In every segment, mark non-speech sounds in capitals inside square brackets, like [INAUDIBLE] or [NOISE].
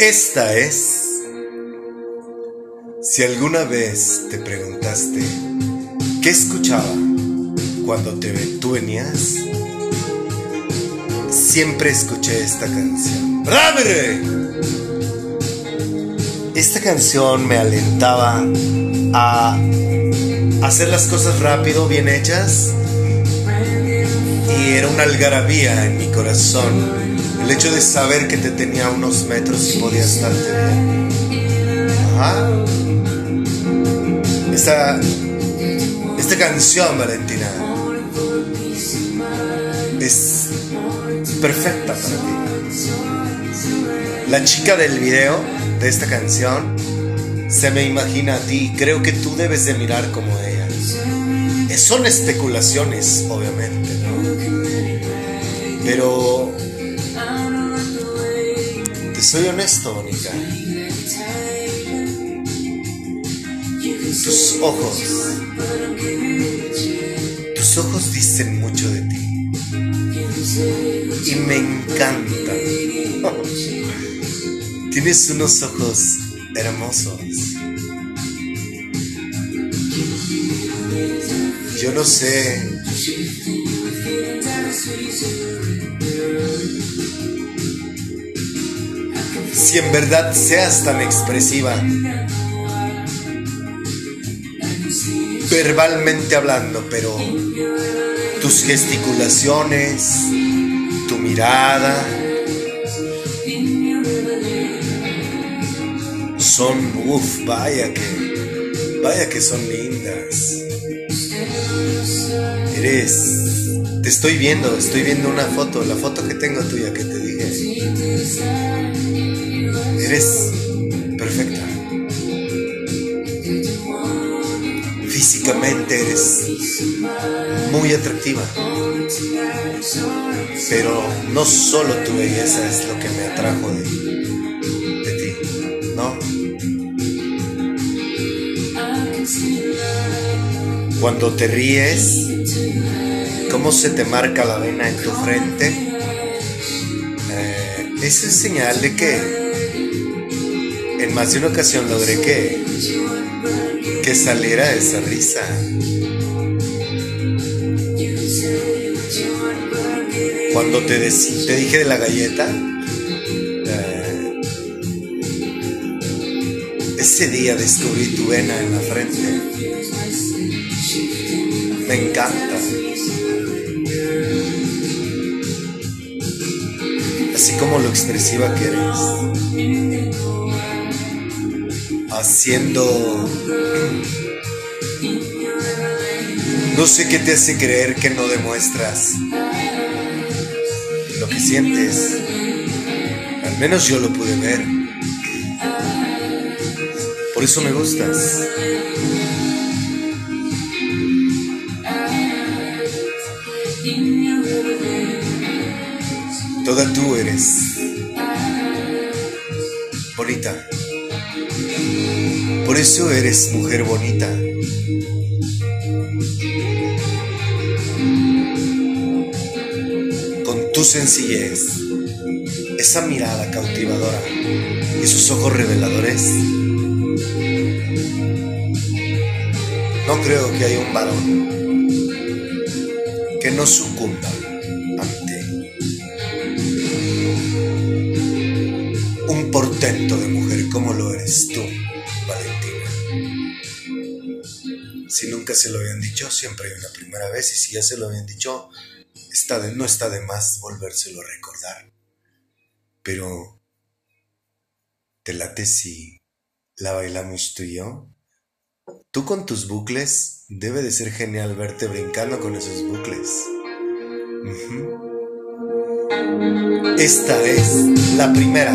Esta es... Si alguna vez te preguntaste qué escuchaba cuando te, venías, siempre escuché esta canción. ¡Rámere! Esta canción me alentaba a hacer las cosas rápido, bien hechas, y era una algarabía en mi corazón el hecho de saber que te tenía unos metros y podía estarte bien. Ajá. Esta, esta canción, Valentina, es perfecta para ti. La chica del video de esta canción se me imagina a ti. Creo que tú debes de mirar como ella. Son especulaciones, obviamente, ¿no? Pero soy honesto, Mónica. Tus ojos, tus ojos dicen mucho de ti. Y me encantan. [LAUGHS] Tienes unos ojos hermosos. Yo no sé si en verdad seas tan expresiva. Verbalmente hablando, pero tus gesticulaciones, tu mirada, son, uff, vaya que, vaya que son lindas. Eres, estoy viendo, estoy viendo una foto, la foto que tengo tuya que te dije. Eres perfecta. Físicamente eres muy atractiva. Pero no solo tu belleza es lo que me atrajo de, de ti, ¿no? Cuando te ríes, cómo se te marca la vena en tu frente, eh, es señal de que en más de una ocasión logré que, que saliera esa risa. Cuando te, te dije de la galleta, eh, ese día descubrí tu vena en la frente. Me encanta. Así como lo expresiva que eres haciendo... No sé qué te hace creer que no demuestras lo que sientes. Al menos yo lo pude ver. Por eso me gustas. Toda tú eres bonita. Por eso eres mujer bonita. Con tu sencillez, esa mirada cautivadora y sus ojos reveladores, no creo que haya un varón que no sucumba portento de mujer como lo eres tú. Si nunca se lo habían dicho, siempre hay una primera vez y si ya se lo habían dicho, no está de más volvérselo a recordar. Pero, ¿te late si la bailamos tú y yo? Tú con tus bucles, debe de ser genial verte brincando con esos bucles. Esta es la primera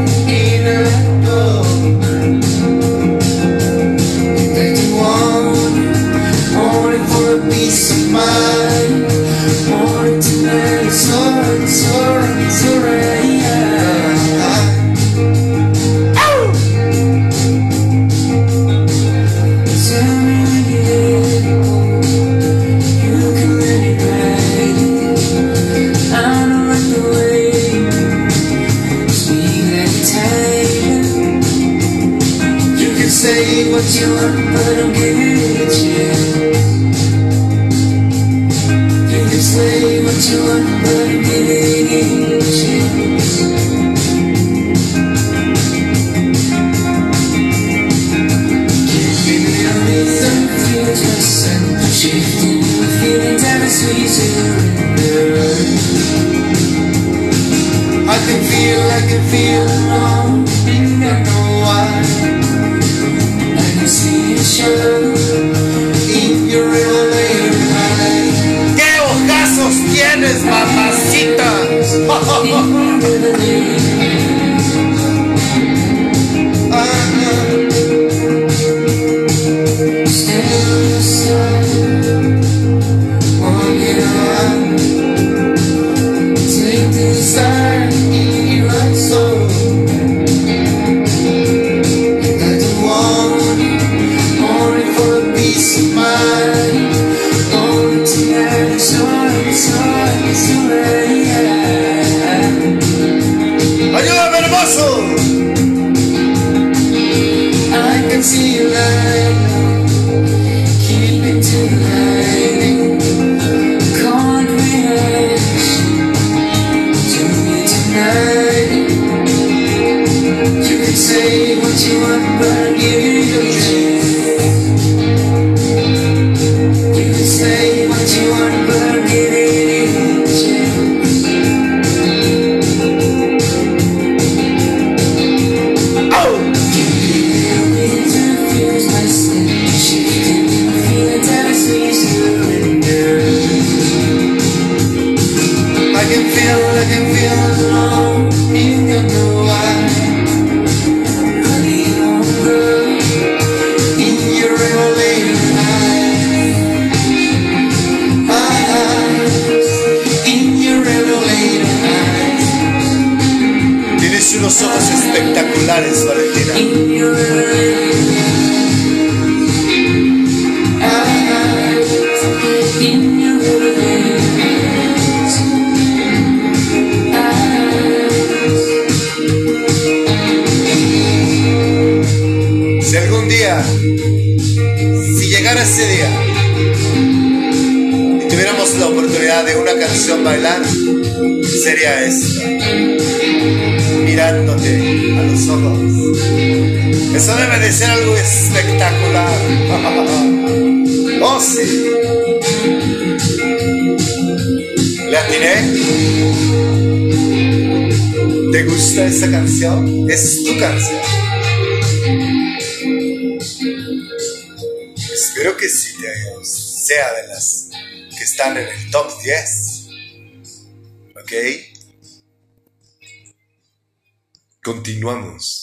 what you want, but giving it to you. You can say what you want, ¿Qué ojazos tienes, mamacita? [LAUGHS] [LAUGHS] unos ojos espectaculares, Valentina. Si llegara ese día, y tuviéramos la oportunidad de una canción bailar, sería esta. Mirándote a los ojos. Eso debe de ser algo espectacular. [LAUGHS] oh, sí. ¿Le atiné? ¿Te gusta esa canción? Es tu canción. Espero que sí te sea de las que están en el top 10. ¿Ok? Continuamos.